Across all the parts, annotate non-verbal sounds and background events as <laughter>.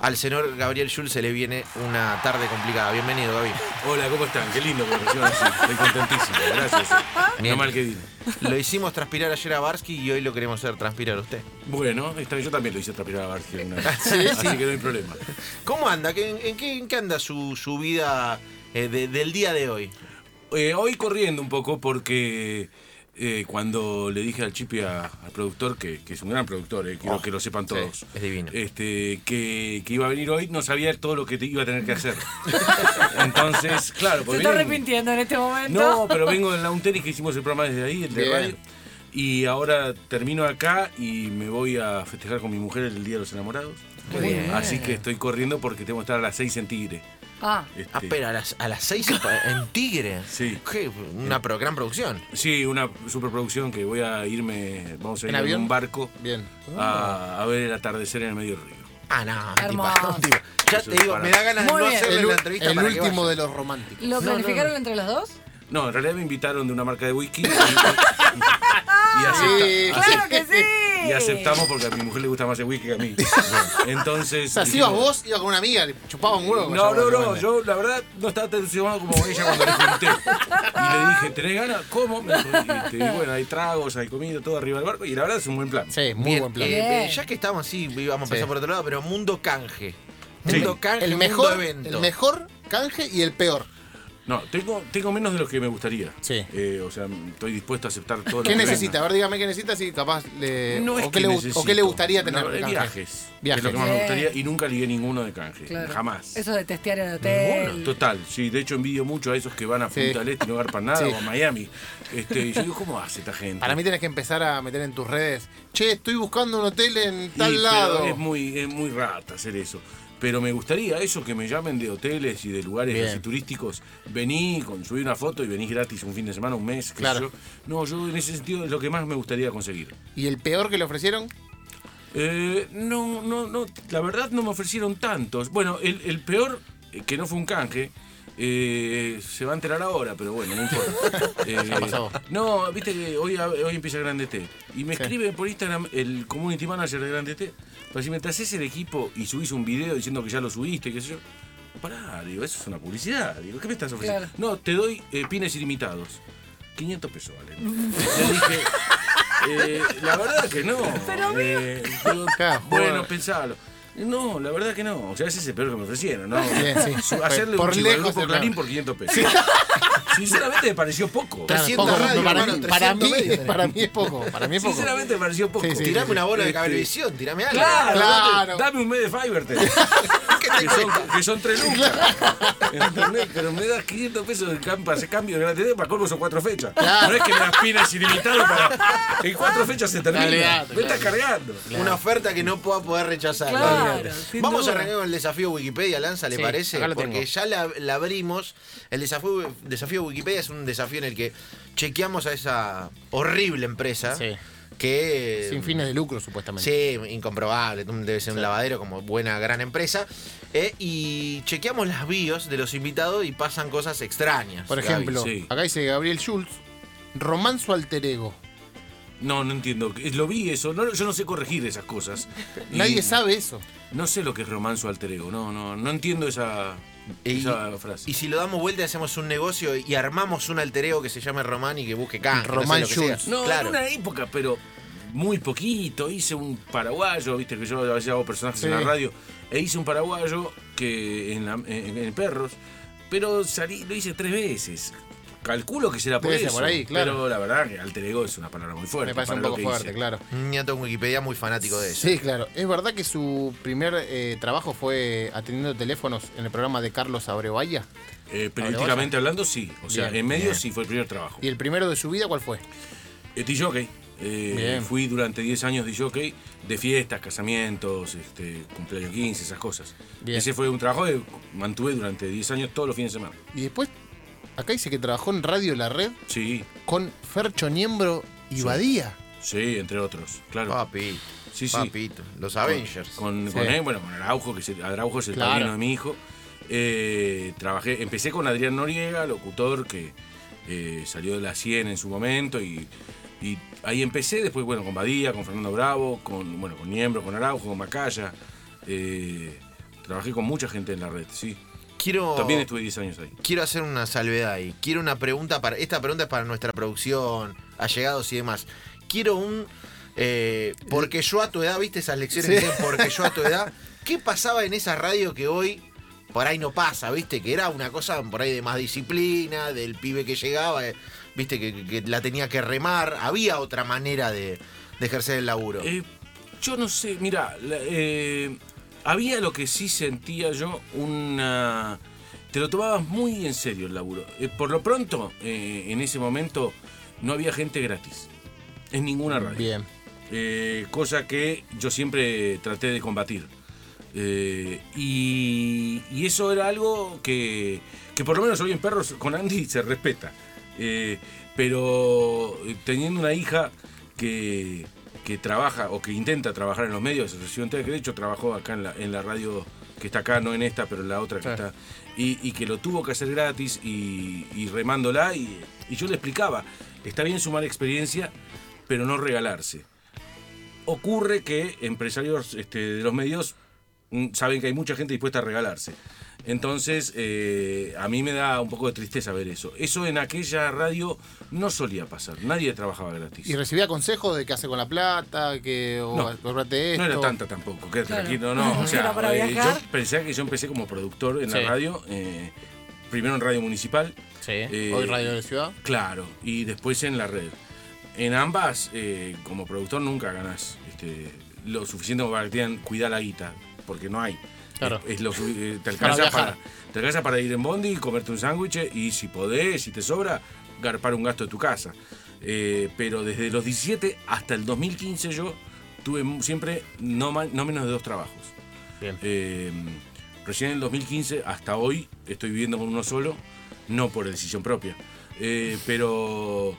al señor Gabriel Schulz se le viene una tarde complicada. Bienvenido, Gaby. Hola, ¿cómo están? Qué lindo que me reciban así. Estoy contentísimo. Gracias. Bien. No mal que vino. Lo hicimos transpirar ayer a Barsky y hoy lo queremos hacer transpirar a usted. Bueno, yo también lo hice transpirar a Barsky una vez. <laughs> Sí, Así sí. que no hay problema. ¿Cómo anda? ¿Qué- ¿En, qué, en qué anda su, su vida eh, de- del día de hoy? Eh, hoy corriendo un poco porque eh, cuando le dije al Chipi, a- al productor, que, que es un gran productor, eh, quiero Oh, que lo sepan sí, todos. es divino. Este, que, que iba a venir hoy, no sabía todo lo que te iba a tener que hacer. <laughs> Entonces, claro, Se porque está viene- arrepintiendo en este momento. No, pero vengo en la un tenis que hicimos el programa desde ahí, el de radio. Y ahora termino acá y me voy a festejar con mi mujer el Día de los Enamorados. Muy bien. Así que estoy corriendo porque tengo que estar a las 6 en Tigre. Ah, Este, Ah, espera, a las, a las seis en, Tigre. <laughs> Sí. Qué- una pro- gran producción. Sí, una superproducción que voy a irme, vamos a ¿En ir en avión? un barco Bien. a, a ver el atardecer en el medio del río. Ah, no, tipa-. <laughs> Ya Eso te digo, para- me da ganas de no bien. hacerle El, la entrevista el para último de los románticos. ¿lo no, planificaron no. entre los dos? No, en realidad me invitaron de una marca de whisky y, y <laughs> Sí. acepta- ¡Claro que sí! Y aceptamos porque a mi mujer le gusta más el whisky que a mí. <laughs> Entonces. O sea, si ibas vos, ibas con una amiga, le chupaba un huevo. No, no, no, yo la verdad no estaba tan entusiasmado como ella cuando le pregunté. Y le dije, ¿tenés ganas? ¿Cómo? Me dijo, y, este, y bueno, hay tragos, hay comida, todo arriba del barco y la verdad es un buen plan. Sí, muy Bien, buen plan. eh, eh, ya que estamos así, íbamos a empezar Sí. por otro lado, pero mundo canje. Sí. Mundo canje, el, mundo mejor, evento. el mejor canje y el peor. No, tengo, tengo menos de lo que me gustaría. Sí. Eh, o sea, estoy dispuesto a aceptar todo lo ¿Qué que necesita? A venga. ver, dígame qué necesita, si capaz le. No es o, que le, necesito. o qué le gustaría No, tener de canje. viajes. Viajes. Es lo que más me gustaría y nunca ligué ninguno de canje. Claro. Jamás. Eso de testear el hotel. Total, sí, de hecho envidio mucho a esos que van a Sí. Punta del Este y no garpan nada, <laughs> Sí. o a Miami. Este, y yo digo, ¿cómo hace esta gente? Para mí tenés que empezar a meter en tus redes. Che, estoy buscando un hotel en Y, tal pero lado. Es muy, es muy rata hacer eso. Pero me gustaría eso que me llamen de hoteles y de lugares Bien. así turísticos. Vení, con, subí una foto y venís gratis un fin de semana, un mes. qué sé Claro. yo. No, yo en ese sentido es lo que más me gustaría conseguir. ¿Y el peor que le ofrecieron? Eh, no, no, no, la verdad no me ofrecieron tantos. Bueno, el, el peor, eh, que no fue un canje, eh, se va a enterar ahora, pero bueno, no importa. <laughs> Eh, pasó. no, viste que hoy, hoy empieza Grande T. Y me Sí. escribe por Instagram el community manager de Grande T. Para si mientras haces el equipo y subís un video diciendo que ya lo subiste, qué sé yo. Pará, digo, eso es una publicidad. Digo, ¿qué me estás ofreciendo? Claro. No, te doy eh, pines ilimitados. 500 pesos vale. <laughs> Le dije, eh, la verdad que no. Eh, digo, Claro, bueno, pensalo. No, la verdad que no. O sea, ese es el peor que me ofrecieron, ¿no? Bien, sí. Su- Hacerle Por un lejos grupo el Clarín por 500 pesos. <laughs> Sinceramente me pareció poco. Claro, 300 poco, radios, para, hermano, para, 300 mí, <laughs> para mí es poco. Para mí es poco. Sinceramente me pareció poco. Sí, sí, Tirame una bola de cablevisión, tirame algo. Claro, Claro. Dame, dame un mes de Fivertel. <laughs> que, son, que son tres lucas. ¿Entendés? Pero me das 500 pesos de campo, hace cambio de grande para colmo son cuatro fechas. Claro. No es que me das pines ilimitados para. En cuatro fechas se termina. Me estás claro. cargando. Una oferta que no pueda poder rechazar. Claro, Vamos a arrancar con el desafío Wikipedia, Lanza, ¿le Sí, parece? Porque tengo. ya la, la abrimos. El desafío, desafío Wikipedia es un desafío en el que chequeamos a esa horrible empresa Sí. Que... Sin fines de lucro, supuestamente. Sí, incomprobable, debe ser un lavadero como buena gran empresa. Eh, y chequeamos las bios de los invitados y pasan cosas extrañas. Por ejemplo, sí. acá dice Gabriel Schultz, romanzo alter ego. No, no entiendo. Lo vi eso. No, yo no sé corregir esas cosas. Y Nadie sabe eso. No sé lo que es romanzo alter ego. No, no, no entiendo esa, Y- si lo damos vuelta y hacemos un negocio y armamos un alter ego que se llame Román y que busque canje, no sé Román lo que sea. Schultz. No, claro. en una época, pero muy poquito. Hice un paraguayo, viste que yo a veces hago personajes en la radio. E hice un paraguayo que en, la- en- en perros, pero salí, lo hice tres veces. Calculo que será por Debe ser eso. por ahí, claro. Pero la verdad que alter ego es una palabra muy fuerte. Me parece un lo poco que fuerte, hice. claro. Ñato en Wikipedia muy fanático de eso. Sí, claro. Es verdad que su primer eh, trabajo fue atendiendo teléfonos en el programa de Carlos Abrevaya. Eh, periodísticamente hablando, sí. O sea, Bien, en medio bien. sí fue el primer trabajo. ¿Y el primero de su vida cuál fue? Eh, DJ. Eh, Bien. fui durante 10 años DJ de fiestas, casamientos, este, cumpleaños 15, esas cosas. Bien. Ese fue un trabajo que mantuve durante 10 años todos los fines de semana. Y después, acá dice que trabajó en Radio La Red Sí, con Fercho Niembro y Sí. Badía. sí, entre otros, claro. Papi, sí, sí. papito. Los Avengers. Con, Sí. con él, bueno, con Araujo, que es el, Araujo es el Claro. padrino de mi hijo. Eh, trabajé, empecé con Adrián Noriega, locutor que eh, salió de la 100 en su momento y, y ahí empecé, después bueno, con Badía, con Fernando Bravo, con bueno, con Niembro, con Araujo, con Macaya. eh, Trabajé con mucha gente en la red, sí. Quiero, También estuve 10 años ahí. quiero hacer una salvedad ahí. Quiero una pregunta para. Esta pregunta es para nuestra producción, allegados y demás. Quiero un. eh, porque yo a tu edad, ¿viste esas lecciones Sí. que dicen porque yo a tu edad? ¿Qué pasaba en esa radio que hoy por ahí no pasa, viste? Que era una cosa por ahí de más disciplina, del pibe que llegaba, eh, viste, que, que la tenía que remar. Había otra manera de, de ejercer el laburo. Eh, yo no sé, mira, eh, había lo que sí sentía yo, una... Te lo tomabas muy en serio el laburo. Eh, por lo pronto, eh, en ese momento, no había gente gratis. En ninguna radio. Bien. Eh, cosa que yo siempre traté de combatir. Eh, y, y eso era algo que, que por lo menos hoy en Perros con Andy se respeta. Pero teniendo una hija que, que trabaja o que intenta trabajar en los medios, Asociación de hecho trabajó acá en la, en la radio que está acá, no en esta, pero en la otra que está, y, y que lo tuvo que hacer gratis y, y remándola, y, y yo le explicaba, está bien sumar experiencia, pero no regalarse ocurre que empresarios este, de los medios mm, saben que hay mucha gente dispuesta a regalarse. Entonces, eh, a mí me da un poco de tristeza ver eso. Eso en aquella radio no solía pasar. Nadie trabajaba gratis. ¿Y recibía consejos de qué hace con la plata? Que, o No, esto? No era tanta tampoco, quédate Claro. tranquilo, no. <laughs> O sea, eh, yo pensé que yo empecé como productor en Sí. la radio, eh, primero en Radio Municipal, Sí. Eh, Hoy Radio de la Ciudad. Claro, y después en la red. En ambas, eh, como productor, nunca ganás este, lo suficiente como para que te digan cuidar la guita, porque no hay. Claro. Es, es lo su- eh, te, alcanza para, te alcanza para ir en bondi, comerte un sándwich y si podés, si te sobra, garpar un gasto de tu casa. Eh, pero desde los 17 hasta el 2015 yo tuve siempre no, no menos de dos trabajos. Bien. Eh, recién en el 2015 hasta hoy estoy viviendo con uno solo, no por decisión propia, Eh, pero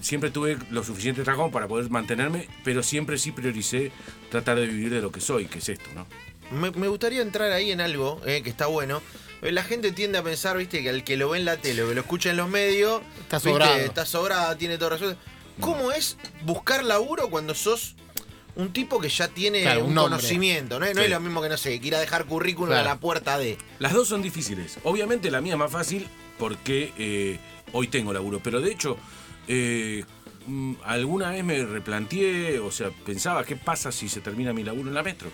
siempre tuve lo suficiente trabajo para poder mantenerme, pero siempre sí prioricé tratar de vivir de lo que soy, que es esto, ¿no? Me, me gustaría entrar ahí en algo eh, que está bueno. Eh, La gente tiende a pensar, viste, que al que lo ve en la tele o que lo escucha en los medios, Está viste, sobrado. está sobrada, tiene todo resuelto. ¿Cómo es buscar laburo cuando sos un tipo que ya tiene Claro, un conocimiento? ¿no? es- no Sí. es lo mismo que, no sé, que ir a dejar currículum Claro. a la puerta de. Las dos son difíciles. Obviamente la mía es más fácil porque eh, hoy tengo laburo. Pero de hecho, eh, mm, alguna vez me replanteé, o sea, pensaba qué pasa si se termina mi laburo en la metro.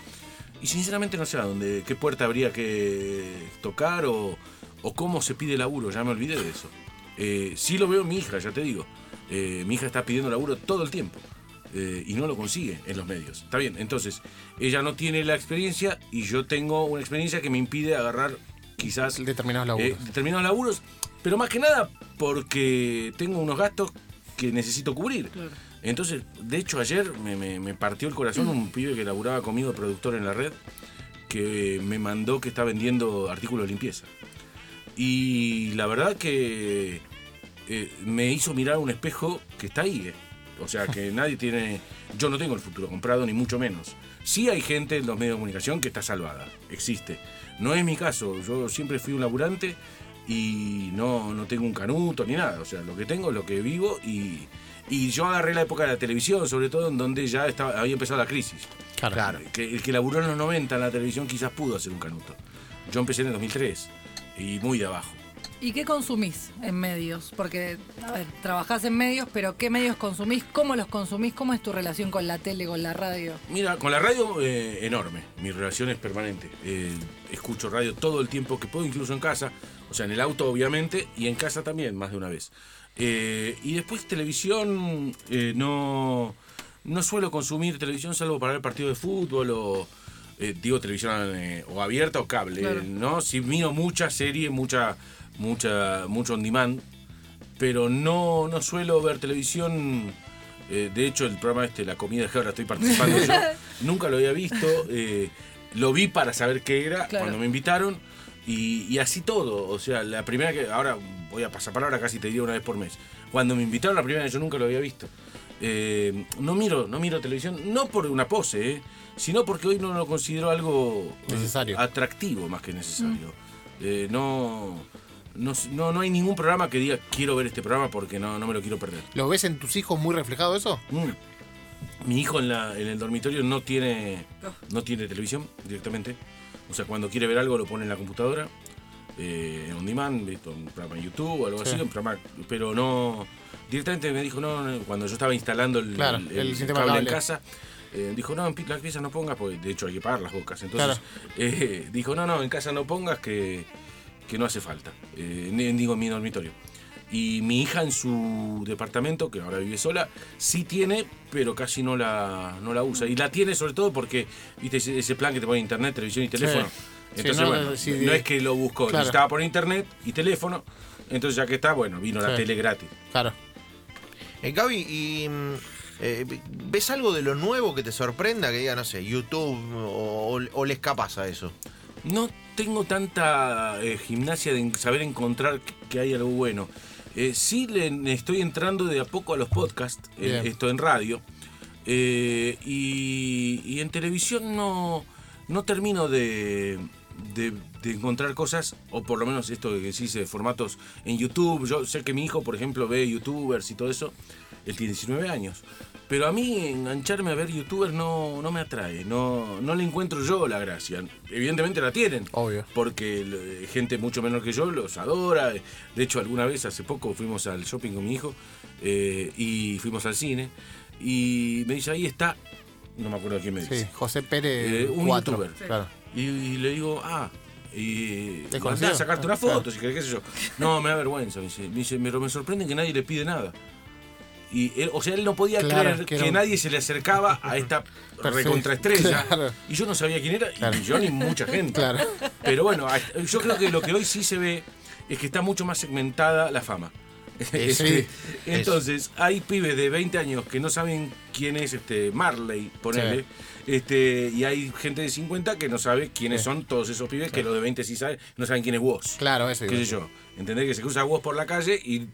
Y sinceramente no sé a dónde, qué puerta habría que tocar o, o cómo se pide laburo. Ya me olvidé de eso. Eh, sí lo veo mi hija, ya te digo. Eh, mi hija está pidiendo laburo todo el tiempo. eh, y no lo consigue en los medios. Está bien, entonces ella no tiene la experiencia y yo tengo una experiencia que me impide agarrar quizás Determinados laburos. eh, determinados laburos, pero más que nada porque tengo unos gastos que necesito cubrir. Entonces, de hecho, ayer me, me- me partió el corazón un pibe que laburaba conmigo, productor en la red, que me mandó que está vendiendo artículos de limpieza. Y la verdad que eh, me hizo mirar un espejo que está ahí. eh. O sea, que <laughs> nadie tiene... Yo no tengo el futuro comprado, ni mucho menos. Sí hay gente en los medios de comunicación que está salvada, existe. No es mi caso, yo siempre fui un laburante y no, no tengo un canuto ni nada. O sea, lo que tengo es lo que vivo y, y yo agarré la época de la televisión, sobre todo en donde ya estaba, había empezado la crisis. Claro. Claro. Que el que laburó en los 90 en la televisión quizás pudo hacer un canuto. Yo empecé en el 2003 y muy de abajo. ¿Y qué consumís en medios? Porque, a ver, trabajás en medios, pero ¿qué medios consumís? ¿Cómo los consumís? ¿Cómo es tu relación con la tele, con la radio? Mira, con la radio eh, enorme, mi relación es permanente. Eh, escucho radio todo el tiempo que puedo, incluso en casa, o sea, en el auto obviamente, y en casa también, más de una vez. Eh, y después televisión, eh, no, no suelo consumir televisión salvo para ver partido de fútbol o, eh, digo, televisión o abierta o cable, Claro. ¿no? Si miro mucha serie, mucha, mucha, mucho on demand, pero no, no suelo ver televisión. eh, de hecho, el programa este, La Comida que ahora estoy participando <laughs> yo, nunca lo había visto. eh, lo vi para saber qué era Claro. cuando me invitaron. Y, y así todo. O sea, la primera que. Ahora voy a pasar palabra casi te diría una vez por mes. Cuando me invitaron la primera vez, yo nunca lo había visto. Eh, no miro, no miro televisión, no por una pose, eh, sino porque hoy no lo considero algo eh, Necesario. atractivo más que necesario. Eh, no, no, no, no hay ningún programa que diga quiero ver este programa porque no, no me lo quiero perder. ¿Lo ves en tus hijos muy reflejado eso? Mm. Mi hijo en, la, en el dormitorio no tiene, no tiene televisión directamente. O sea, cuando quiere ver algo lo pone en la computadora, eh, on demand, ¿viste? un programa en YouTube o algo Sí. así, un programa, pero no. Directamente me dijo, no, no, cuando yo estaba instalando el, Claro, el- el el sistema cable en casa, eh, dijo, no, en las piezas no pongas, porque de hecho hay que pagar las bocas. Entonces, <laughs> eh, dijo, no, no, en casa no pongas que, que no hace falta. Eh, digo, en mi dormitorio. Y mi hija en su departamento, que ahora vive sola, sí tiene, pero casi no la, no la usa. Y la tiene sobre todo porque, viste, ese, ese plan que te pone internet, televisión y teléfono. Sí, Entonces, no, bueno, sí, no es que lo buscó, Claro. necesitaba por internet y teléfono. Entonces, ya que está, bueno, vino la tele gratis. Claro. Eh, Gaby, ¿y mm, eh, ves algo de lo nuevo que te sorprenda? Que diga, no sé, YouTube o, o le escapas a eso. No tengo tanta eh, gimnasia de saber encontrar que hay algo bueno. Eh, sí le estoy entrando de a poco a los podcasts, eh, esto en radio. Eh, y, y en televisión no, no termino de, de- de encontrar cosas, o por lo menos esto que decís de formatos en YouTube. Yo sé que mi hijo, por ejemplo, ve youtubers y todo eso. Él tiene 19 años. Pero a mí engancharme a ver youtubers no, no me atrae, no, no le encuentro yo la gracia. Evidentemente la tienen, Obvio. porque eh, gente mucho menor que yo los adora. De hecho, alguna vez hace poco fuimos al shopping con mi hijo eh, y fuimos al cine. Y me dice, ahí está, no me acuerdo quién me dice. Sí, José Pérez, Eh, un 4. youtuber. Claro. Y, y le digo, ah, y ¿Te a sacarte Ah, una foto, claro. si querés, qué sé yo. No, me da vergüenza, me dice. Me dice, pero me sorprende que nadie le pide nada. Y él, o sea, él no podía Claro, creer que que, era un- nadie se le acercaba a <laughs> esta recontraestrella. claro. Y yo no sabía quién era, y Claro. ni yo ni mucha gente. Pero bueno, yo creo que lo que hoy sí se ve es que está mucho más segmentada la fama. <laughs> Este, sí. entonces, hay pibes de 20 años que no saben quién es este Marley, ponele. Este, y hay gente de 50 que no sabe quiénes Sí. son todos esos pibes, que los de 20 sí saben, no saben quién es vos. Claro, eso. ¿Qué sé yo? ¿Entendés? Que se cruza vos por la calle y,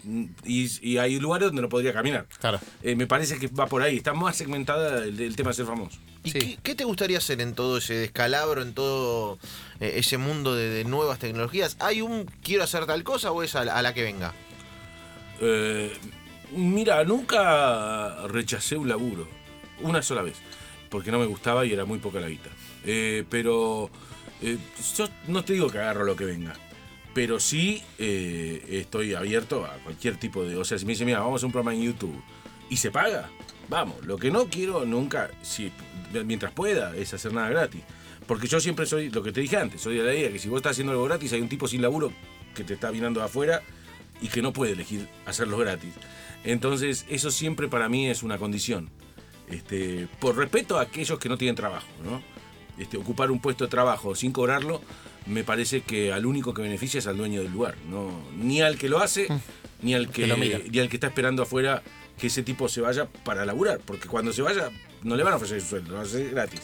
y, y hay lugares donde no podría caminar. Claro. Eh, me parece que va por ahí, está más segmentada el, el tema de ser famoso. ¿Y Sí. qué, qué te gustaría hacer en todo ese descalabro, en todo eh, ese mundo de, de nuevas tecnologías? ¿Hay un quiero hacer tal cosa o es a la, a la que venga? Eh, mira, nunca rechacé un laburo, una sola vez, porque no me gustaba y era muy poca la guita. Eh, pero eh, yo no te digo que agarro lo que venga, pero sí estoy abierto a cualquier tipo de... O sea, si me dice, mira, vamos a un programa en YouTube y se paga, vamos. Lo que no quiero nunca, si, mientras pueda, es hacer nada gratis. Porque yo siempre soy, lo que te dije antes, soy de la idea que si vos estás haciendo algo gratis, hay un tipo sin laburo que te está de afuera y que no puede elegir hacerlo gratis. Entonces, eso siempre para mí es una condición. Este, por respeto a aquellos que no tienen trabajo, ¿no? Este, ocupar un puesto de trabajo sin cobrarlo, me parece que al único que beneficia es al dueño del lugar, no, ni al que lo hace, ni al que, Que lo mira. ni al que está esperando afuera que ese tipo se vaya para laburar, porque cuando se vaya no le van a ofrecer su sueldo, lo va a hacer gratis.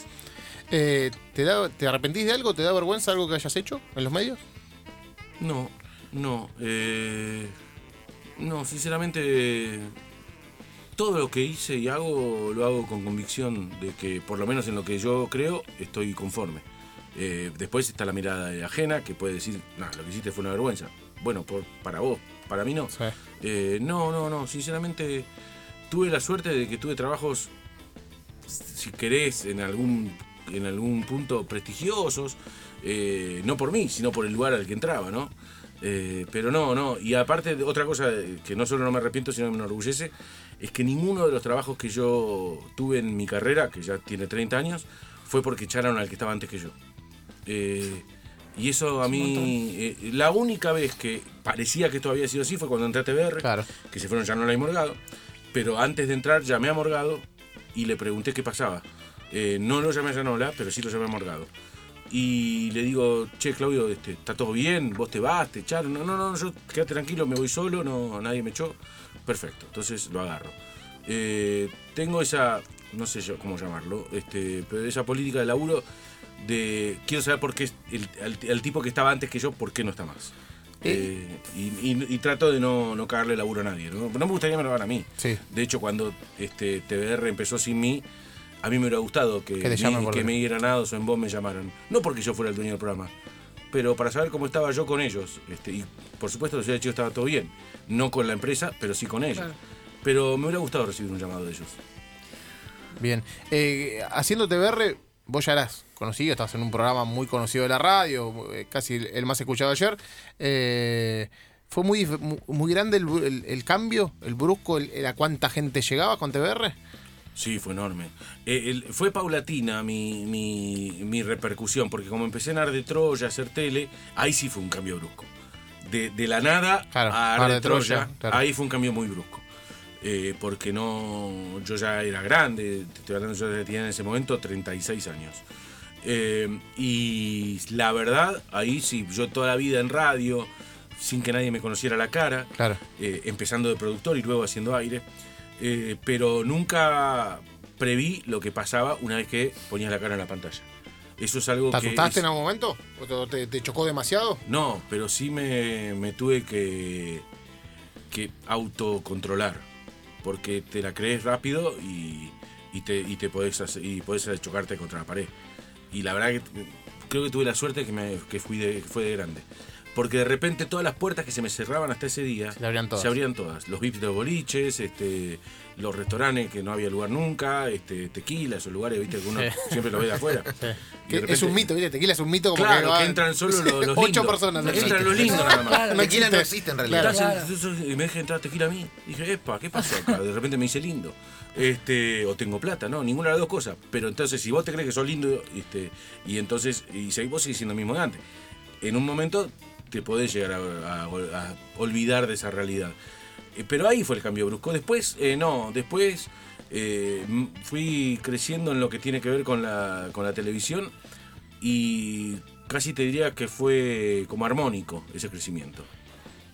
Eh, ¿te, da, ¿Te arrepentís de algo? ¿Te da vergüenza algo que hayas hecho en los medios? No, no. eh, no, sinceramente, todo lo que hice y hago lo hago con convicción de que, por lo menos en lo que yo creo, estoy conforme. Eh, después está la mirada de ajena que puede decir, no, lo que hiciste fue una vergüenza. Bueno, por, para vos, para mí no. Sí. Eh, no, no, no, sinceramente tuve la suerte de que tuve trabajos, si querés, en algún, en algún punto prestigiosos, eh, no por mí, sino por el lugar al que entraba, ¿no? Eh, pero no, no, y aparte de otra cosa que no solo no me arrepiento, sino que me enorgullece, es que ninguno de los trabajos que yo tuve en mi carrera, que ya tiene 30 años, fue porque echaron al que estaba antes que yo. Eh, y eso a mí, eh, la única vez que parecía que esto había sido así fue cuando entré a TBR, Claro. que se fueron Yanola y Morgado. Pero antes de entrar llamé a Morgado y le pregunté qué pasaba. Eh, no lo llamé a Yanola, pero sí lo llamé a Morgado. Y le digo, che, Claudio, este, ¿está todo bien? ¿Vos te vas? ¿Te echaron? No, no, no, yo quédate tranquilo, me voy solo, no, nadie me echó. Perfecto, entonces lo agarro. Eh, tengo esa, no sé yo cómo llamarlo, este, pero esa política de laburo de quiero saber por qué el, el- el tipo que estaba antes que yo, por qué no está más. Eh, y, y- y trato de no, no cagarle laburo a nadie. ¿no? No me gustaría que me lo hagan a mí. Sí. De hecho, cuando este TBR empezó sin mí, a mí me hubiera gustado que, Que te llamen mi- que. Miguel Granados o en vos me llamaran. No porque yo fuera el dueño del programa, pero para saber cómo estaba yo con ellos. Este, y por supuesto, la ciudad de Chico estaba todo bien. No con la empresa, pero sí con ellos. Claro. Pero me hubiera gustado recibir un llamado de ellos. Bien. Eh, haciendo TBR, vos ya harás conocido, estabas en un programa muy conocido de la radio, eh, casi el, más escuchado ayer. Eh, ¿Fue muy, muy grande el, el- el cambio, el brusco, el, el a cuánta gente llegaba con TBR? Sí, fue enorme. Eh, el- fue paulatina mi, mi, mi repercusión, porque como empecé en Ar de Troya a hacer tele, ahí sí fue un cambio brusco. De, de la nada Claro, a Ar Ar de, de Troya, Troya, claro. ahí fue un cambio muy brusco. Eh, porque no yo ya era grande, te estoy hablando, yo tenía en ese momento 36 años. Eh, y la verdad, ahí sí, yo toda la vida en radio, sin que nadie me conociera la cara, Claro. empezando de productor y luego haciendo aire, eh, pero nunca preví lo que pasaba una vez que ponías la cara en la pantalla. Eso es algo ¿Te que... asustaste es- en algún momento? ¿O te, te- chocó demasiado? No, pero sí me, me tuve que, que autocontrolar, porque te la crees rápido y, y te, y te podés, hacer- y podés chocarte contra la pared. Y la verdad que creo que tuve la suerte que, me, que fui de, fue de grande. Porque de repente todas las puertas que se me cerraban hasta ese día Se abrían todas. se abrían todas. Los VIPs de los boliches, este, los restaurantes que no había lugar nunca, este, tequila, esos lugares ¿viste? que uno Sí. siempre lo ve de afuera. De es un mito, ¿viste? Tequila es un mito como Claro, que entran solo los, los <laughs> Ocho lindos. personas. no Entran los lindos nada más. Claro. Tequila no existe. en realidad. Claro. y me deja entrar tequila a mí. Dije, epa, ¿qué pasó acá? De repente me hice lindo. Este, o tengo plata, no, ninguna de las dos cosas. Pero entonces, si vos te crees que sos lindo, este, y entonces, y seguís vos seguís siendo el mismo de antes. En un momento te podés llegar a, olvidar de esa realidad. Eh, Pero ahí fue el cambio brusco. Después, eh, no, después eh, fui creciendo en lo que tiene que ver con la, con la televisión y casi te diría que fue como armónico ese crecimiento.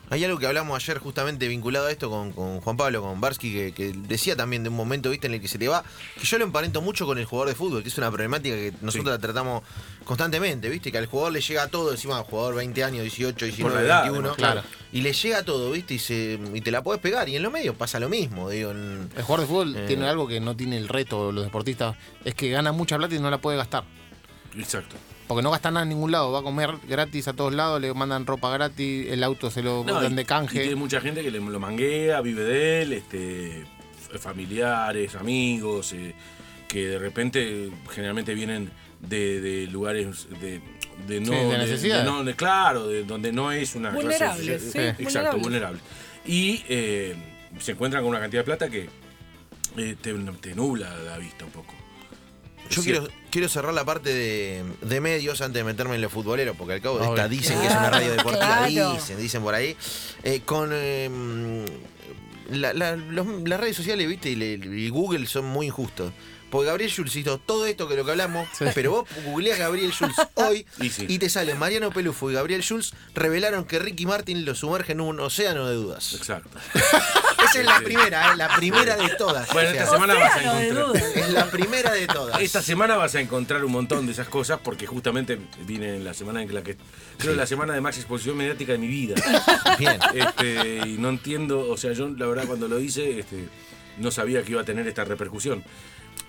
Hay algo que hablamos ayer justamente vinculado a esto con, con Juan Pablo, con Barsky, que, que decía también de un momento viste en el que se te va, que yo lo emparento mucho con el jugador de fútbol, que es una problemática que nosotros Sí. la tratamos constantemente, viste, que al jugador le llega todo, encima jugador 20 años, 18, 19, la edad, 21, además, claro. y le llega todo, viste, y, se, y te la puedes pegar, y en los medios pasa lo mismo, digo, en- El jugador de fútbol Eh. tiene algo que no tiene el reto los deportistas, es que gana mucha plata y no la puede gastar. Exacto. Porque no gasta nada en ningún lado, va a comer gratis a todos lados, le mandan ropa gratis, el auto se lo No, dan y- de Y canje. tiene mucha gente que le, lo manguea, vive de él, este, familiares, amigos, eh, que de repente generalmente vienen de, de lugares de, de no. Sí, de necesidad. no- de- claro, de donde no es una clase Vulnerables, social- sí, Exacto, vulnerable. Y eh, se encuentran con una cantidad de plata que eh, te, te nubla la vista un poco. Yo quiero, quiero cerrar la parte de, de medios antes de meterme en lo futbolero, porque al cabo de esta dicen que es una radio deportiva, Claro. dicen, dicen por ahí. Eh, con eh, la- la- los- las redes sociales, viste, y, le- y Google son muy injustos. Porque Gabriel Schulz hizo todo esto que lo que hablamos, pero vos googleás Gabriel Schulz hoy <laughs> Y sí. y te sale Mariano Pelufo y Gabriel Schulz revelaron que Ricky Martin lo sumerge en un océano de dudas. Exacto. <laughs> Esa es la primera, eh, la primera de todas. Bueno, O sea, esta semana vas a encontrar. es la primera de todas. Esta semana vas a encontrar un montón de esas cosas porque justamente viene en la semana en la que creo la semana de más exposición mediática de mi vida. <laughs> Bien. Este, y no entiendo, o sea, yo la verdad cuando lo hice este, no sabía que iba a tener esta repercusión.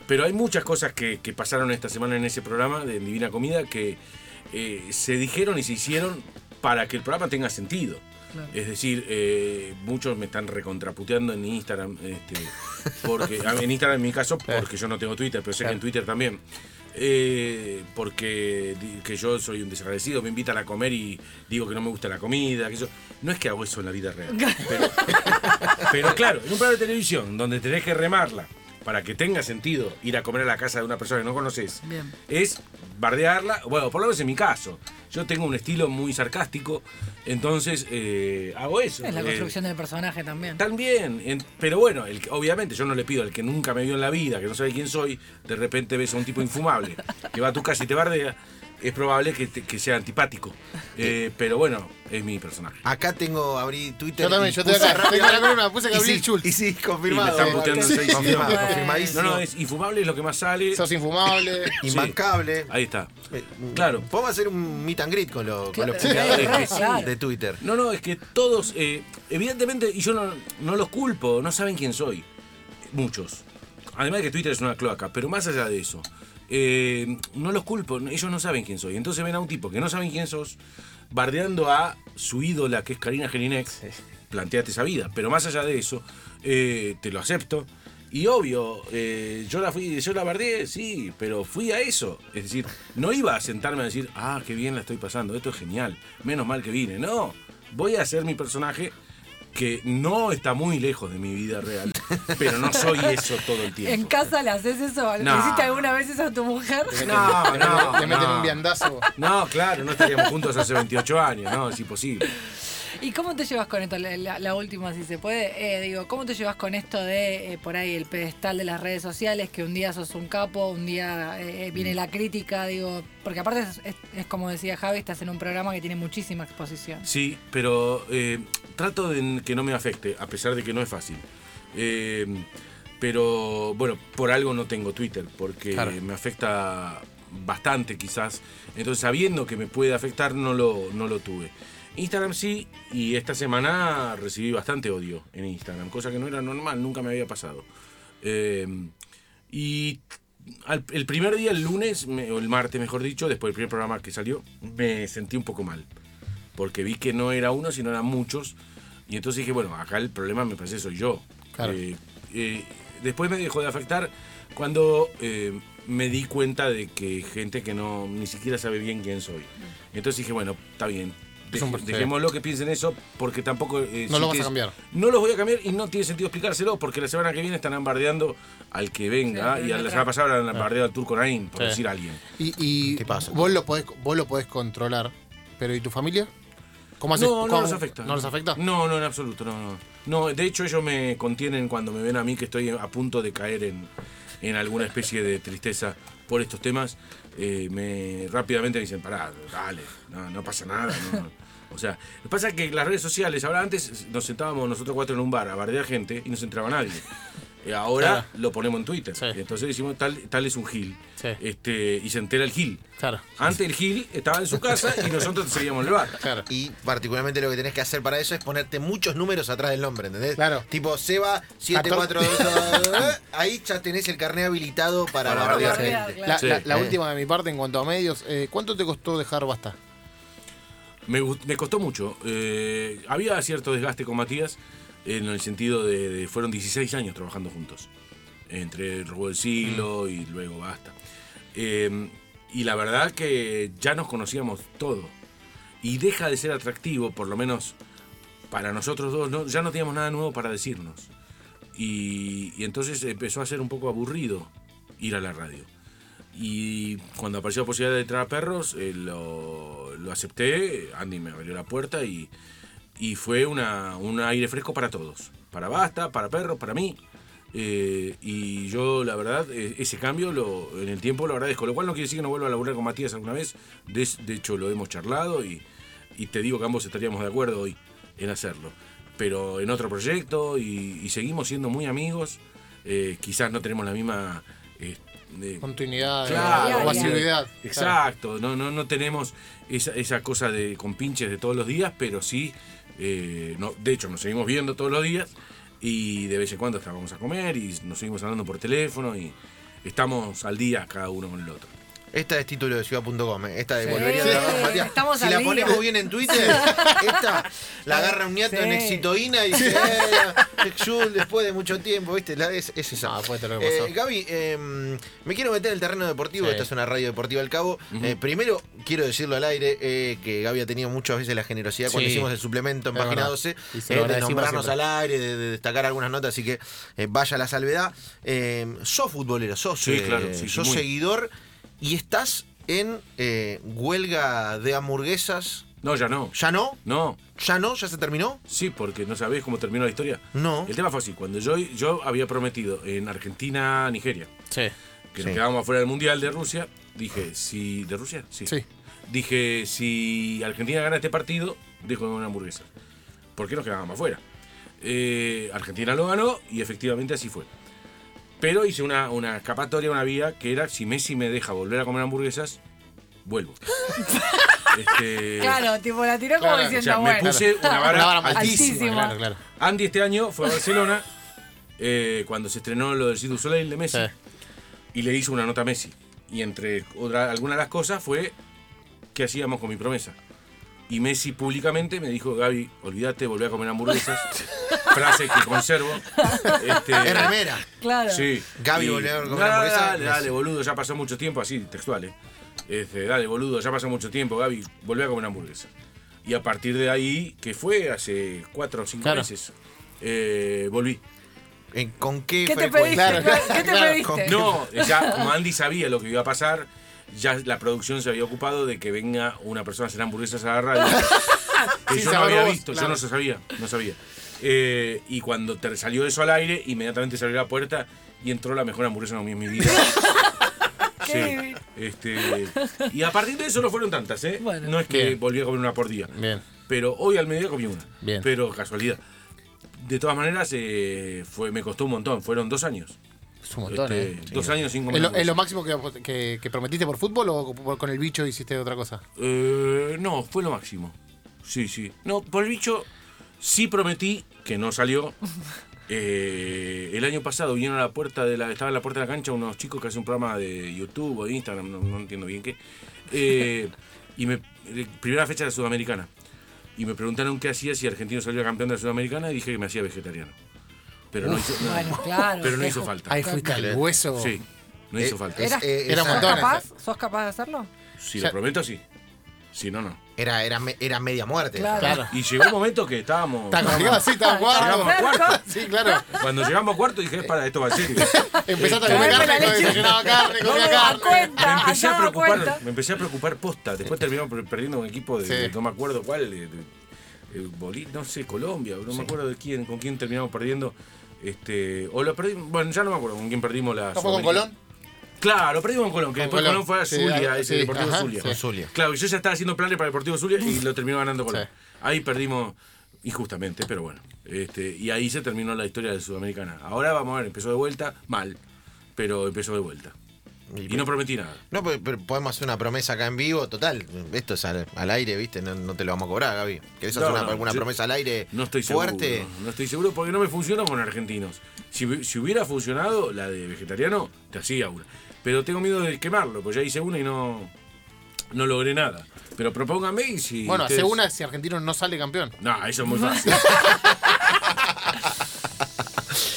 Pero hay muchas cosas que, que pasaron esta semana en ese programa de Divina Comida que eh, se dijeron y se hicieron para que el programa tenga sentido. Es decir, eh, muchos me están recontraputeando en Instagram, este, porque, en Instagram en mi caso, porque yo no tengo Twitter, pero sé que en Twitter también. Eh, porque que yo soy un desagradecido, me invitan a comer y digo que no me gusta la comida, que yo. No es que hago eso en la vida real. <laughs> Pero, pero claro, en un programa de televisión donde tenés que remarla para que tenga sentido ir a comer a la casa de una persona que no conoces, es bardearla. Bueno, por lo menos en mi caso. Yo tengo un estilo muy sarcástico, entonces eh, hago eso. Es la Eh, construcción del personaje también. también, en- pero bueno, el obviamente yo no le pido al que nunca me vio en la vida, que no sabe quién soy, de repente ves a un tipo infumable que va a tu casa y te bardea, es probable que, te- que sea antipático. <laughs> Eh, pero bueno, es mi personaje. Acá tengo, abrí Twitter. Yo también, y yo puse acá, tengo la columna, puse <laughs> y Gabriel sí, Schultz. Y sí, Y confirmado. me están puteando en Sí, seis confirmado, idiomas. confirmadísimo. No, no, es infumable es lo que más sale. Sos infumable. <laughs> Imbancable. Ahí está. Eh, Claro. Podemos hacer un meet and greet con, lo- con los claro. de Twitter. No, no, es que todos, eh, evidentemente, y yo no, no los culpo, no saben quién soy. Muchos. Además de que Twitter es una cloaca, pero más allá de eso, eh, no los culpo, ellos no saben quién soy. Entonces ven a un tipo que no saben quién sos, bardeando a su ídola, que es Karina Gelinek, planteate esa vida. Pero más allá de eso, eh, te lo acepto. Y obvio, eh, yo la fui, yo la bardeé, sí, pero fui a eso. Es decir, no iba a sentarme a decir, ah, qué bien la estoy pasando, esto es genial, menos mal que vine. No, voy a hacer mi personaje que no está muy lejos de mi vida real, <laughs> pero no soy eso todo el tiempo. ¿En casa le haces eso? ¿Le No. hiciste alguna vez eso a tu mujer? No, no, le meten no. un viandazo. No, claro, no estaríamos juntos hace 28 años, no, es imposible. ¿Y cómo te llevas con esto? La, la- la última, si se puede. Eh, digo, ¿cómo te llevas con esto de eh, por ahí el pedestal de las redes sociales? Que un día sos un capo, un día eh, viene la crítica, digo. Porque aparte es, es- es como decía Javi, estás en un programa que tiene muchísima exposición. Sí, pero eh, trato de que no me afecte, a pesar de que no es fácil. Eh, pero bueno, por algo no tengo Twitter, porque Claro. me afecta bastante quizás. Entonces, sabiendo que me puede afectar, no lo, no lo tuve. Instagram sí, y esta semana recibí bastante odio en Instagram, cosa que no era normal, nunca me había pasado. Eh, y al- el primer día, el lunes, me- o el martes mejor dicho, después del primer programa que salió, me sentí un poco mal. Porque vi que no era uno, sino eran muchos. Y entonces dije, bueno, acá el problema me parece soy yo. Claro. Eh, eh, después me dejó de afectar cuando eh, me di cuenta de que gente que no ni siquiera sabe bien quién soy. Entonces dije, bueno, está bien. Dejémoslo que piensen eso porque tampoco... eh, No si lo vas a cambiar. No los voy a cambiar y no tiene sentido explicárselo porque la semana que viene están bardeando al que venga Sí, y a la semana pasada han bardeado al turco Naín, por Sí. decir a alguien. Y, y ¿Qué pasa? Vos, lo podés, vos lo podés controlar, pero ¿y tu familia? ¿Cómo haces? No, no cómo- los afecta. ¿No los afecta? No, no, en absoluto, no, no. No, de hecho ellos me contienen cuando me ven a mí que estoy a punto de caer en, en alguna especie de tristeza por estos temas. eh, me rápidamente me dicen, pará, dale, no, no pasa nada. no". <laughs> O sea, lo que pasa es que las redes sociales, ahora antes nos sentábamos nosotros cuatro en un bar a bardear gente y no se entraba nadie. Eh, ahora Claro. lo ponemos en Twitter. Sí. Entonces decimos, tal, tal es un Gil. Sí. Este, y se entera el Gil. Claro. Antes el Gil estaba en su casa y nosotros <laughs> seguíamos en el bar. Claro. Y particularmente lo que tenés que hacer para eso es ponerte muchos números atrás del nombre, ¿entendés? Claro. Tipo Seba 742. ahí ya tenés el carnet habilitado para, Para bardear gente. La, Sí. la- la Eh. última de mi parte en cuanto a medios, eh, ¿cuánto te costó dejar Basta? Me, costó mucho. Eh, había cierto desgaste con Matías en el sentido de, de- fueron 16 años trabajando juntos. Entre el robo del siglo y luego basta. Eh, y la verdad que ya nos conocíamos todo. Y deja de ser atractivo, por lo menos para nosotros dos, ¿no? ya no teníamos nada nuevo para decirnos. Y, y entonces empezó a ser un poco aburrido ir a la radio. Y cuando apareció la posibilidad de entrar a perros, eh, lo, lo acepté. Andy me abrió la puerta y, y fue una, un aire fresco para todos. Para Basta, para perros, para mí. Eh, y yo, la verdad, eh, ese cambio lo, en el tiempo lo agradezco. Lo cual no quiere decir que no vuelva a laburar con Matías alguna vez. De, de hecho, lo hemos charlado y, y te digo que ambos estaríamos de acuerdo hoy en hacerlo. Pero en otro proyecto y, y seguimos siendo muy amigos. Eh, quizás no tenemos la misma... eh, Continuidad, Claro, o asiduidad. Exacto, no, no, no tenemos esa, esa cosa de con pinches de todos los días, pero sí, eh, no, de hecho nos seguimos viendo todos los días y de vez en cuando hasta vamos a comer y nos seguimos hablando por teléfono y estamos al día cada uno con el otro. Esta es título de ciudad.com. eh. Esta de Sí. volvería a trabajar, Matías. Estamos Si al la día. ponemos bien en Twitter, <laughs> esta la agarra un nieto Sí. en Exitoína y dice, eh, después de mucho tiempo, ¿viste? La- es, es esa. No, después te lo que Eh. Gaby, eh, me quiero meter en el terreno deportivo. Sí. Esta es una radio deportiva al cabo. Eh, primero, quiero decirlo al aire eh, que Gaby ha tenido muchas veces la generosidad cuando Sí. hicimos el suplemento en Es Página verdad. 12 Y se eh, lo de agradecimos nombrarnos siempre. al aire, de, de destacar algunas notas. Así que eh, vaya la salvedad. Eh, sos futbolero, sos, Sí, eh, claro, sí, sos muy. seguidor y estás en eh, huelga de hamburguesas. No, ya no. ¿Ya no? No, ¿Ya no? ¿Ya se terminó? sí, porque no sabés cómo terminó la historia. No. El tema fue así, cuando yo, yo había prometido en Argentina, Nigeria, Sí. que Sí. nos quedábamos afuera del Mundial de Rusia, dije, si... ¿De Rusia? Sí. Dije, si Argentina gana este partido, dejo una hamburguesa. ¿Por qué nos quedábamos afuera? Eh, Argentina lo ganó y efectivamente así fue. Pero hice una, una escapatoria, una vía que era, si Messi me deja volver a comer hamburguesas, vuelvo. <laughs> Este, Claro, tipo, la tiró Claro, como o diciendo, sea, me bueno. puse una vara, Una vara altísima. altísima. Altísima. Claro, claro. Andy este año fue a Barcelona eh, cuando se estrenó lo del Cirque du Soleil de Messi Sí. y le hizo una nota a Messi. Y entre otra, algunas de las cosas fue qué hacíamos con mi promesa. Y Messi públicamente me dijo, Gaby, olvídate, volví a comer hamburguesas. <laughs> frase que conservo. Este, Es remera. Claro. Sí. Gaby volvió a comer Dale, hamburguesa. Dale, dale, boludo, ya pasó mucho tiempo, así, textual, ¿eh? Este, dale, boludo, ya pasó mucho tiempo, Gaby, volví a comer una hamburguesa. Y a partir de ahí, que fue hace cuatro o cinco Claro. meses, eh, volví. ¿En- ¿Con qué, ¿Qué te frecuencia? pediste? Claro, ¿Qué te claro. pediste? No, ya como Andy sabía lo que iba a pasar, ya la producción se había ocupado de que venga una persona a hacer hamburguesas a la radio. <laughs> que Sí, yo no había visto, yo claro. no se sabía, no sabía. Eh, y cuando te- salió eso al aire, inmediatamente se abrió la puerta y entró la mejor hamburguesa que en mi vida. <laughs> Sí, este, y a partir de eso no fueron tantas, ¿eh? Bueno. no es que Bien. volví a comer una por día. Bien. Pero hoy al mediodía comí una. Bien. Pero casualidad. De todas maneras, eh, fue, me costó un montón. Fueron dos años. Es un montón, Este, ¿eh? Dos años sin comer ¿Es lo, es lo máximo que, que- que prometiste por fútbol o por- con el bicho hiciste otra cosa? Eh, no, fue lo máximo. Sí, sí. No, por el bicho sí prometí, que no salió. <laughs> Eh, el año pasado vinieron a la puerta de la. Estaba en la puerta de la cancha unos chicos que hacen un programa de YouTube o de Instagram, no, no entiendo bien qué. Eh, y me. Primera fecha de la Sudamericana. Y me preguntaron qué hacía si Argentino salía campeón de la Sudamericana y dije que me hacía vegetariano. <laughs> Pero no hizo, no, Bueno, claro. pero no qué hizo ju- falta. Ahí fuiste al hueso. Sí, no Eh, hizo falta. es- ¿Eras- eh, era un montón. capaz? ¿Sos capaz de hacerlo? Si lo prometo, sí. Si no, no. Era, era, era media muerte. Claro. Claro. Y llegó un momento que estábamos. Está conmigo así, estaba Llegamos a cuarto. cuarto. Sí, claro. Cuando llegamos a cuarto dije, para, esto va en serio. Empezaste a comer la carne, desayunaba carne, comía No, a carne. cuenta, Me empecé a preocupar, cuenta. me empecé a preocupar posta. Después terminamos per- perdiendo un equipo de, Sí. de- no me acuerdo cuál, de, de- de Boli- no sé, Colombia, no me acuerdo de quién, con quién terminamos perdiendo. Este, o lo perdimos, bueno, ya no me acuerdo con quién perdimos la ¿No fue con. Colón? Claro, perdimos con Colón, que Con después Colón. Colón fue a Sí, Zulia, ah, ese sí, Deportivo ajá, Zulia. Con Zulia. Claro, y yo ya estaba haciendo planes para Deportivo Zulia y lo terminó ganando Colón. Ahí perdimos injustamente, pero bueno. Este, y ahí se terminó la historia de Sudamericana. Ahora vamos a ver, empezó de vuelta, mal, pero empezó de vuelta. Y no prometí nada. No, pero, pero podemos hacer una promesa acá en vivo, total. Esto es al, al aire, ¿viste? No, no te lo vamos a cobrar, Gaby. ¿Querés hacer No, una, no, alguna yo promesa al aire No estoy seguro. fuerte? No estoy seguro porque no me funcionó con argentinos. Si, si hubiera funcionado la de vegetariano, te hacía una. Pero tengo miedo de quemarlo, pues ya hice una y no, no logré nada. Pero propónganme y si. Bueno, hace una si Argentino no sale campeón. No, eso es muy fácil. <laughs>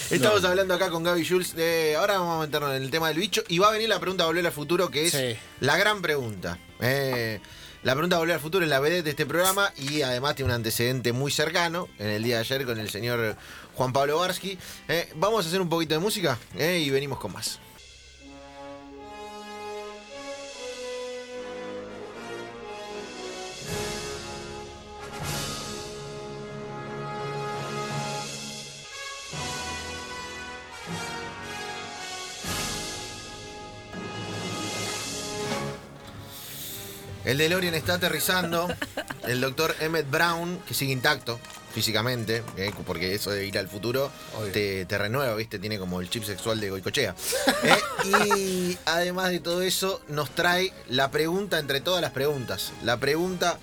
Estamos hablando acá con Gaby Jules. de- ahora vamos a meternos en el tema del bicho. Y va a venir la pregunta Volver al Futuro, que es Sí. la gran pregunta. Eh, la pregunta Volver al Futuro es la vedette de este programa y además tiene un antecedente muy cercano en el día de ayer con el señor Juan Pablo Barsky. Eh, vamos a hacer un poquito de música eh, y venimos con más. El DeLorean está aterrizando. El doctor Emmett Brown, que sigue intacto físicamente, eh, porque eso de ir al futuro te, te renueva, ¿viste? Tiene como el chip sexual de Goicochea. <laughs> Eh, y además de todo eso, nos trae la pregunta entre todas las preguntas. La pregunta,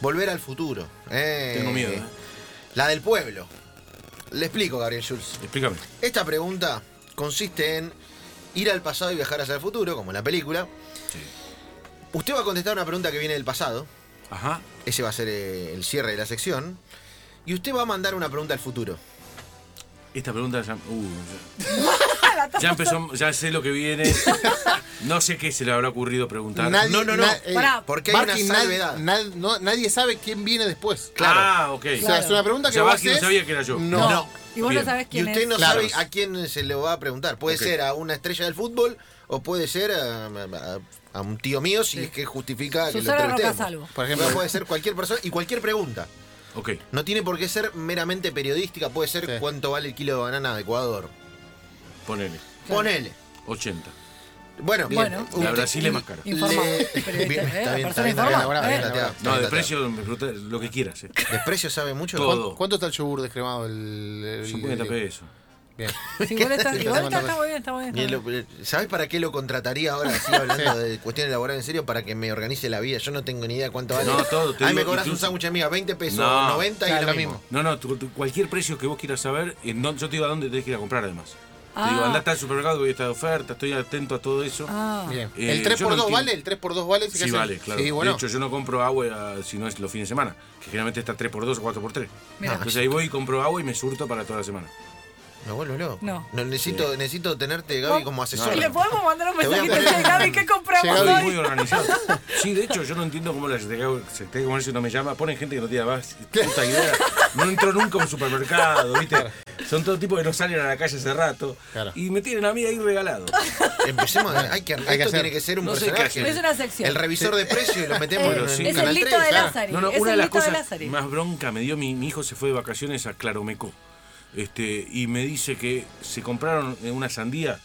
volver al futuro. eh, Tengo miedo. La del pueblo. Le explico, Gabriel Schulz. Explícame. Esta pregunta consiste en ir al pasado y viajar hacia el futuro, como en la película. Sí. Usted va a contestar una pregunta que viene del pasado. Ajá. Ese va a ser eh, el cierre de la sección. Y usted va a mandar una pregunta al futuro. Esta pregunta ya. uh, <laughs> ya, ya empezó, ya sé lo que viene. No sé qué se le habrá ocurrido preguntar. Nadie- No, no, no. na- eh, Pará. Porque hay una salvedad. nad- no- nadie sabe quién viene después. claro. Ah, ok. O sea, es una pregunta O que sea, vos no sabía que era yo. No. No. Y vos Bien. no sabés Y quién usted es. no Claro. sabe a quién se le va a preguntar. Puede ser a una estrella del fútbol o puede ser a, a- a un tío mío si es que justifica que lo entrevistemos. Por ejemplo, puede ser cualquier persona y cualquier pregunta. Ok. No tiene por qué ser meramente periodística, puede ser Sí. cuánto vale el kilo de banana de Ecuador. Ponele. Ponele. 80. Bueno, Bueno. La Brasil es más cara. Le- Bien, ¿eh? está bien, está bien, está bien, No, de precio, lo que quieras. Eh. ¿Desprecio sabe mucho? Todo. ¿cuánto, está el yogur descremado? El, el- 50 el- pesos. Bien. Sí, <laughs> igual está, Sí, igual está está, muy bien, está muy bien. Y lo- ¿Sabes para qué lo contrataría ahora? Así hablando de cuestiones laborales en serio, para que me organice la vida. Yo no tengo ni idea cuánto vale. No, todo, te Ahí me cobras un incluso- sándwich amiga, 20 pesos, No. 90 y Claro, lo lo mismo. mismo. No, no, tu- tu- cualquier precio que vos quieras saber, en dónde- yo te digo a dónde tenés que ir a comprar además. Ah. digo, andá hasta el supermercado, voy a estar de oferta, estoy atento a todo eso. Ah. Bien. Eh, ¿El yo 3x2 no entiendo. vale? ¿El 3x2 vale? Sí, vale, claro. Sí, bueno. De hecho, yo no compro agua eh, si no es los fines de semana, que generalmente está 3x2 o 4x3. Mira. Entonces ahí voy y compro agua y me surto para toda la semana. Me vuelvo loco. No. necesito, necesito tenerte, Gaby, como asesor. Y le podemos mandar un a mensajito de Gaby, ¿qué compramos Sí, Gaby, hoy? muy organizado. <laughs> Sí, de hecho, yo no entiendo cómo la Secretaría de Comercio no me llama. Ponen gente que no tiene más puta idea. No entro nunca a un supermercado, ¿viste? Son todo tipo que no salen a la calle hace rato. Claro. Y me tienen a mí ahí regalado. Empecemos, hay que, que esto hacer. tiene que ser un No personaje. hacer. Es una sección. El revisor de precios y lo metemos Eh, en, sí. en es el lito 3. de. Lázari. No, no, es una de el las lito de cosas Lázari. más bronca me dio mi, mi hijo se fue de vacaciones a Claromecó. Este, y me dice que se compraron una sandía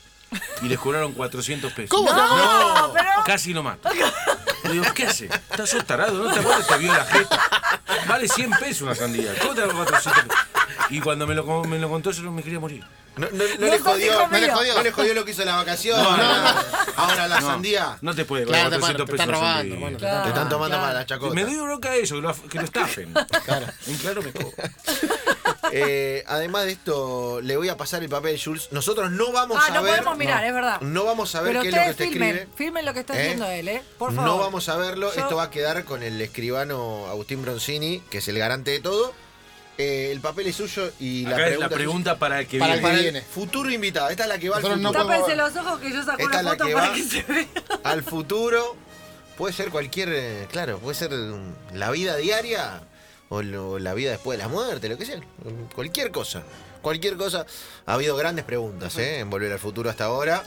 y les cobraron <laughs> 400 pesos. ¿Cómo? No, pero. Casi no mato. Le digo, ¿qué hace? ¿Estás sos tarado? ¿No te acuerdas? Te vio la jeta. Vale 100 pesos una sandía. ¿Cómo te da 400 pesos? Y cuando me lo, me lo contó, yo no me quería morir. No, no- no No le jodió, no le jodió, no le jodió lo que hizo la vacación. No, no, no. Ahora la No, sandía. No te puede Claro, cobrar te, 400 te pesos. están una robando, te Claro. Te están tomando claro. para la chacota. Me dio bronca eso, que lo, que lo estafen. <laughs> Claro. En claro me co- <laughs> Eh, además de esto, le voy a pasar el papel, Jules. Nosotros no vamos Ah, a no ver. podemos mirar, es verdad. No vamos a ver Pero qué es lo que ustedes te filmen, escribe. filmen lo que está ¿Eh? haciendo él, ¿eh? Por favor. No vamos a verlo. Yo- Esto va a quedar con el escribano Agustín Bronzini, que es el garante de todo. Eh, el papel es suyo y la Acá es pregunta, la pregunta para el que Para el viene. para viene. el futuro invitado. Esta es la que va al Nosotros no futuro. Tápense los ojos que yo saco Esta una es la foto que para va. que se vea. al futuro puede ser cualquier, claro, puede ser la vida diaria o lo- la vida después de la muerte, lo que sea, cualquier cosa, cualquier cosa. Ha habido grandes preguntas ¿eh? en Volver al Futuro hasta ahora.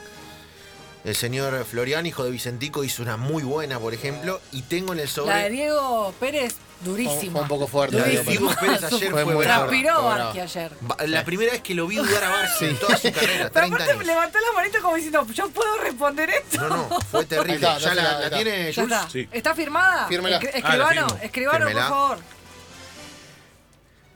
El señor Florian, hijo de Vicentico, hizo una muy buena, por ejemplo, y tengo en el La de sobre... Diego Pérez, durísima. Fue un poco fuerte. La de. Figo Pérez <laughs> ayer Fue muy. Transpiró Barqui ayer. La primera vez que lo vi dudar a Barça en toda su carrera, Pero 30 aparte años. levantó la manito como diciendo, yo puedo responder esto. No, no, fue terrible. Está, ¿Ya la, la tiene está. Sí. ¿Está firmada? Fírmela. Ah, Escribano, firmo. escribano, por favor.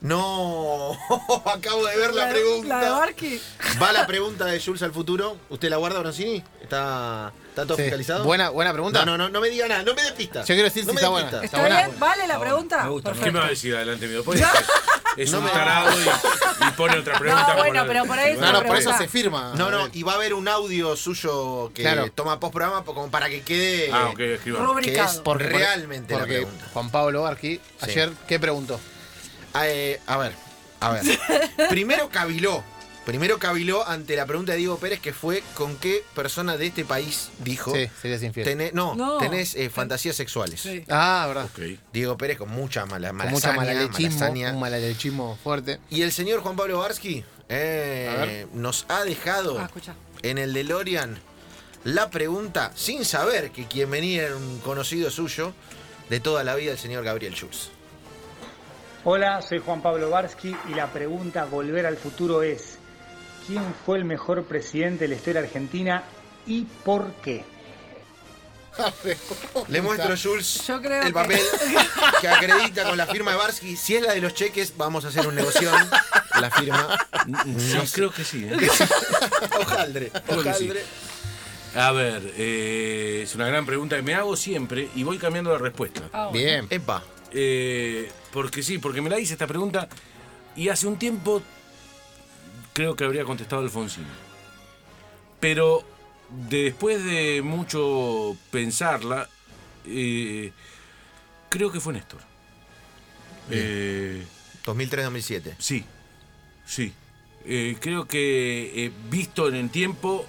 No, <laughs> acabo de ver la, pregunta. La de Barqui. Va la pregunta de Jules al futuro. ¿Usted la guarda, Broncini? ¿Está, está todo Sí. fiscalizado? Buena, buena pregunta. No, no, no, no me diga nada, no me des pistas. Yo quiero decir no si me está buena. pistas. ¿Está buena. bien? ¿Vale la pregunta? Me gusta. Perfecto. ¿Qué me va a decir adelante mío? <laughs> Es No un me- tarado y, y pone otra pregunta. No, bueno, pero por ahí No, no, por eso se firma. No, no, y va a haber un audio suyo que Claro. toma post programa como para que quede. Ah, ok, escriba. Rubri- Que es. Porque- realmente la porque pregunta. Juan Pablo Barqui, ayer, ¿qué preguntó? Eh, a ver, a ver. <laughs> Primero caviló. Primero caviló ante la pregunta de Diego Pérez, que fue con qué persona de este país dijo. Sí, serías infiel. tenés- no, No. tenés eh, fantasías sexuales. Sí. Ah, verdad. Diego Pérez con mucha mala, Con malasaña, mucha malalechismo, malasaña. un malalechismo fuerte. Y el señor Juan Pablo Barsky eh, nos ha dejado Ah, en el DeLorean la pregunta, sin saber que quien venía era un conocido suyo de toda la vida, el señor Gabriel Schulz. Hola, soy Juan Pablo Barsky y la pregunta Volver al futuro es, ¿quién fue el mejor presidente de la historia argentina y por qué? Le muestro, Jules, Yo creo el que- papel que acredita con la firma de Barsky. Si es la de los cheques, vamos a hacer un negocio. La firma. Sí, creo que sí. ¿eh? <laughs> Hojaldre. Creo que sí. hojaldre. A ver, eh, es una gran pregunta que me hago siempre y voy cambiando la respuesta. Ah, bueno. Bien. Epa. Eh, porque sí, porque me la hice esta pregunta y hace un tiempo creo que habría contestado Alfonsín. Pero después de mucho pensarla, eh, creo que fue Néstor. Eh, 2003-2007. sí, sí. Eh, creo que eh, visto en el tiempo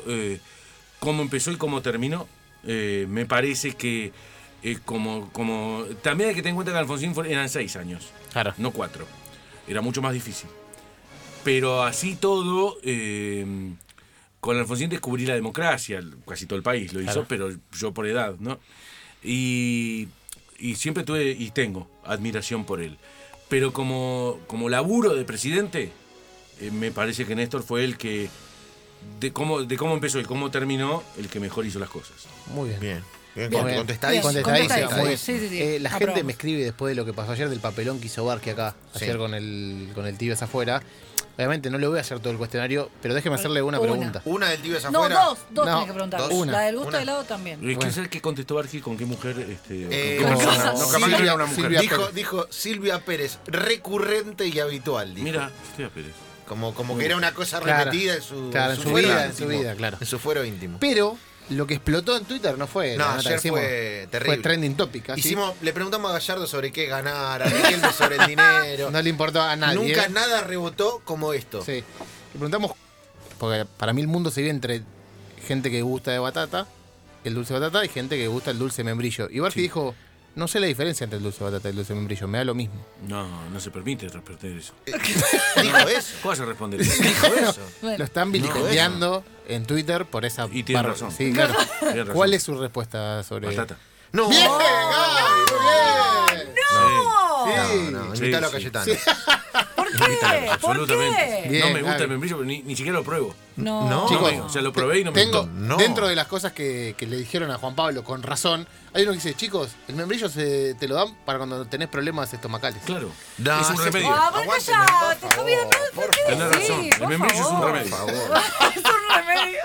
cómo empezó y cómo terminó, me parece que eh, como, como... También hay que tener en cuenta que Alfonsín fue- eran seis años Claro. no cuatro. Era mucho más difícil. Pero así todo, eh, con Alfonsín descubrí la democracia, casi todo el país lo hizo, Claro. pero yo por edad, ¿no? Y, y siempre tuve y tengo admiración por él. Pero como, como laburo de presidente, eh, me parece que Néstor fue el que, de cómo, de cómo empezó y cómo terminó, el que mejor hizo las cosas. Muy bien. Bien. Bien, Bien. con- contestadísimo. Bien. Contestadísimo, Contestadísimo. muy bien. Sí, sí, sí. Eh, la gente me escribe después de lo que pasó ayer del papelón que hizo Barqui acá, Sí. ayer con el, con el Tibes afuera. Obviamente no le voy a hacer todo el cuestionario, pero déjeme hacerle una, Una. pregunta. Una del tío es No, afuera. dos, dos No, tenés que preguntar. dos. Una. La del gusto Una. de helado también. ¿Quién Bueno. es el que contestó Barqui con qué mujer? Este, Eh, con qué no, no, capaz Silvia- una mujer. Silvia Dijo, Silvia Pérez, recurrente y habitual. Dijo. Mira, Silvia Pérez. Como, como que era una cosa Claro. repetida en su, Claro, en su fuero vida, en su vida, claro. En su fuero íntimo. Pero lo que explotó en Twitter no fue. No, la nota ayer que hicimos, fue terrible. Fue trending topic. así. Hicimos, le preguntamos a Gallardo sobre qué ganar, a Riquelme <laughs> sobre el dinero. No le importó a nadie. Nunca ¿eh? nada rebotó como esto. Sí. Le preguntamos, porque para mí el mundo se vive entre gente que gusta de batata, el dulce de batata, y gente que gusta el dulce membrillo. Y Barfi dijo, no sé la diferencia entre el dulce de batata y el dulce membrillo, me da lo mismo. No, no se permite responder eso. <laughs> Dijo eso. ¿Cómo vas a responder eso? Dijo eso. Bueno. Lo están vilipendiando en Twitter por esa Y tiene barra- razón. Sí, claro. Tiene razón. ¿Cuál es su respuesta sobre Batata. No. ¡Bien, Gaby! ¡Muy bien! No, Sí. no, Sí, invítalo a sí. Cayetano. Sí. ¿Por qué? ¿Por Absolutamente. qué? Bien, no me gusta Gaby. el membrillo, pero ni, ni siquiera lo pruebo. No. No. Chicos, o sea, lo probé y no me tengo, gustó. No. Dentro de las cosas que, que le dijeron a Juan Pablo con razón, hay uno que dice, chicos, el membrillo se, te lo dan para cuando tenés problemas estomacales. Claro. No, es un sí. remedio. Ah, bueno, Aguántenme, ya, por te comí favor, ¿por por qué Tenés decís? razón, el Por membrillo es un favor. remedio. Por favor. <laughs> es un remedio.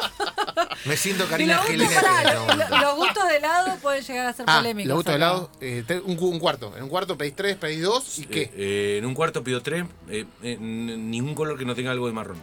Me siento Y Karina los gustos, pará, los, los gustos de helado pueden llegar a ser Ah, polémicos. los gustos de acá. helado, eh, te- un, cu- un cuarto. En un cuarto pedís tres, pedís dos, ¿y Eh, qué? eh, en un cuarto pido tres, eh, eh, n- ningún color que no tenga algo de marrón.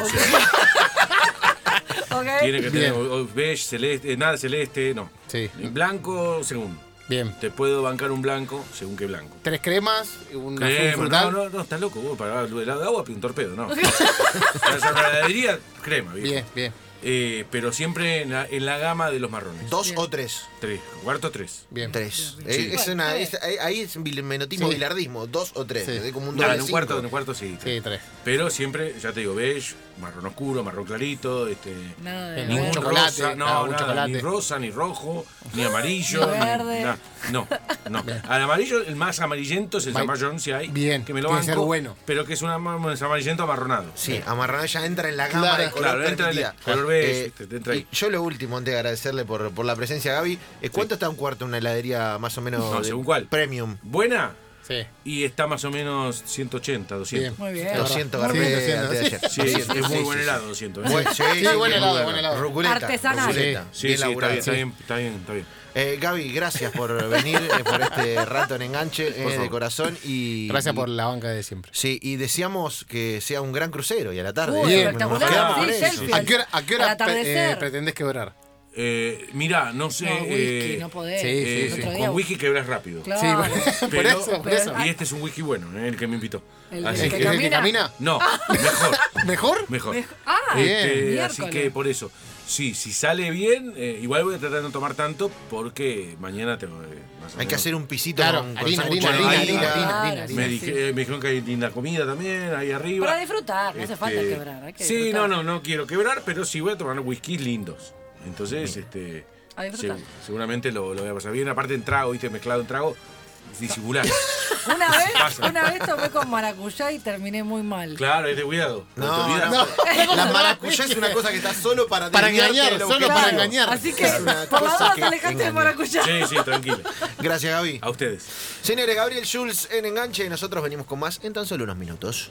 O sea, <laughs> ¿Ok? tiene que tener Bien. o- o beige, celeste, eh, nada celeste, no. Sí. Blanco, según. Bien. Te puedo bancar un blanco, según qué blanco. Tres cremas, una Crema, frutal. no, no, no, estás loco, vos para el helado de agua un torpedo, no. <laughs> Vas a la heladería, crema, viejo. Bien, bien, Eh, pero siempre en la, en la gama de los marrones. Dos o tres. Tres, cuarto tres. bien. Tres. Sí. Eh, es una, es- ahí es menotismo Sí. bilardismo. Dos o tres. Sí. Como un No, doble en un cuarto, en un cuarto sí. Sí, tres. Pero siempre, ya te digo, beige, marrón oscuro, marrón clarito, este. Nada de Ningún chocolate, rosa, no, un nada, chocolate. ni rosa, ni rojo, ni <laughs> amarillo, Ni verde. na- no, no. Al amarillo, el más amarillento es el Ma- San Mayor, si hay. Bien, que me lo banco, ser bueno. Pero que es un amarillento amarronado. Sí, amarrado ya entra en la gama Claro, de color claro, entra en el color beige, Eh, te- entra ahí. y yo lo último, antes de agradecerle por, por la presencia, Gaby, eh, ¿cuánto está un cuarto en una heladería más o menos No, de según cuál. premium? Buena Sí. y está más o menos 180, 200. Muy bien. Es verdad. 200 Sí, Garbé 200, antes de ayer. Sí, es 200, muy sí, buen sí, helado, 200. ¿eh? Sí, sí, Sí, sí, buen helado, muy buen helado. Ruculeta, Artesanal. ruculeta, Sí, bien sí, está bien, está bien, está bien, está bien. Eh, Gaby, gracias por venir, eh, por este rato en enganche eh, de corazón. y Gracias por la banca de siempre. Sí, y deseamos que sea un gran crucero y a la tarde. Uy, eh, espectacular. nos quedamos con Sí. ¿A qué hora, a qué hora eh, pretendés quebrar? Eh, mirá, no sé. No, whisky, eh, no podés. sí, eh, El sí, con whisky quebras rápido. Claro. Sí, <laughs> por Pero- eso, por eso. Y este es un whisky bueno, eh, el que me invitó. El- Así el ¿Es que que- el que camina? camina? No, <laughs> mejor, ¿Mejor? mejor. Mej- Ah, Bien. Este, así miércoles. que por eso. Sí, si sale bien, eh, igual voy a tratar de no tomar tanto porque mañana tengo eh, más o Hay que hacer un pisito Claro, con, con harina, sándwich harina, de harina, harina. harina, harina, sí, Me, sí. dije- eh, me dijeron que hay linda comida también ahí arriba. Para disfrutar, no hace falta Este, quebrar. Hay que sí, disfrutar. no, no, no quiero quebrar, pero sí voy a tomar whiskies lindos. Entonces, este. Segu- seguramente lo, lo voy a pasar bien. Aparte en trago, viste, mezclado en trago, disimular. <laughs> Una vez, <laughs> Pasa. una vez tomé con maracuyá y terminé muy mal. claro, es de cuidado. No, te olvidas. no. <laughs> La maracuyá es una cosa que está solo para Para engañar, solo para engañar. Así que, por la alejate de maracuyá. Sí, sí, tranquilo. Gracias, Gaby. A ustedes. Señores, Gabriel Schulz en Enganche y nosotros venimos con más en tan solo unos minutos.